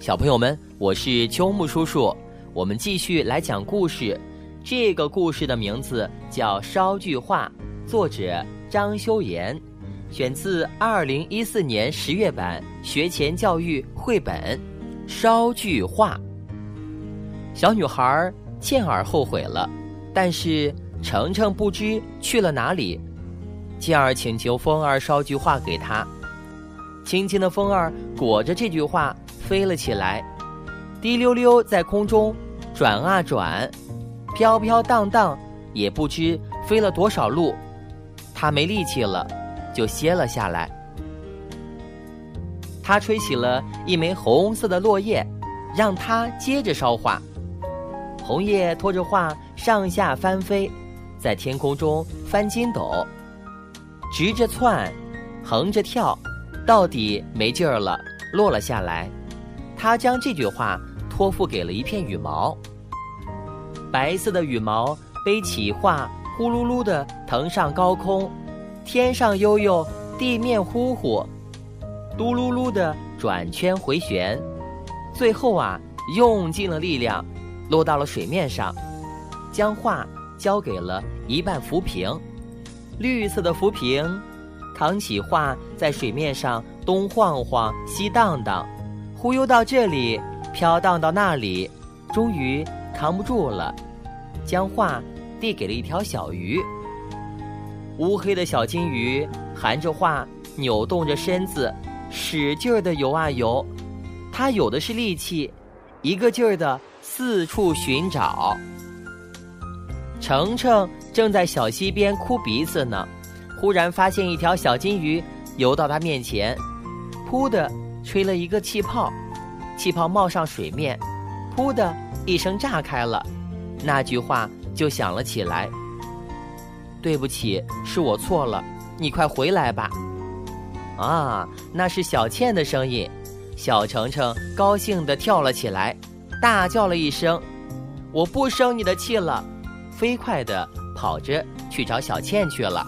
小朋友们，我是秋木叔叔，我们继续来讲故事。这个故事的名字叫《捎句话》，作者张修言，选自二零一四年十月版学前教育绘本《捎句话》。小女孩倩儿后悔了，但是程程不知去了哪里。倩儿请求风儿捎句话给她，轻轻的风儿裹着这句话飞了起来，滴溜溜在空中转啊转。飘飘荡荡，也不知飞了多少路，他没力气了，就歇了下来。他吹起了一枚红色的落叶，让它接着烧画。红叶拖着画上下翻飞，在天空中翻筋斗，直着窜，横着跳，到底没劲儿了，落了下来。他将这句话托付给了一片羽毛。白色的羽毛背起画，呼噜噜的腾上高空，天上悠悠，地面呼呼，嘟噜噜的转圈回旋，最后啊，用尽了力量，落到了水面上，将画交给了一半浮萍，绿色的浮萍，扛起画在水面上东晃晃西荡荡，忽悠到这里，飘荡到那里，终于。扛不住了，将画递给了一条小鱼。乌黑的小金鱼含着画，扭动着身子，使劲儿的游啊游。它有的是力气，一个劲儿的四处寻找。程程正在小溪边哭鼻子呢，忽然发现一条小金鱼游到他面前，扑的吹了一个气泡，气泡冒上水面，噗的。一声炸开了，那句话就响了起来。对不起，是我错了，你快回来吧。啊，那是小倩的声音。小程程高兴地跳了起来，大叫了一声：“我不生你的气了！”飞快地跑着去找小倩去了。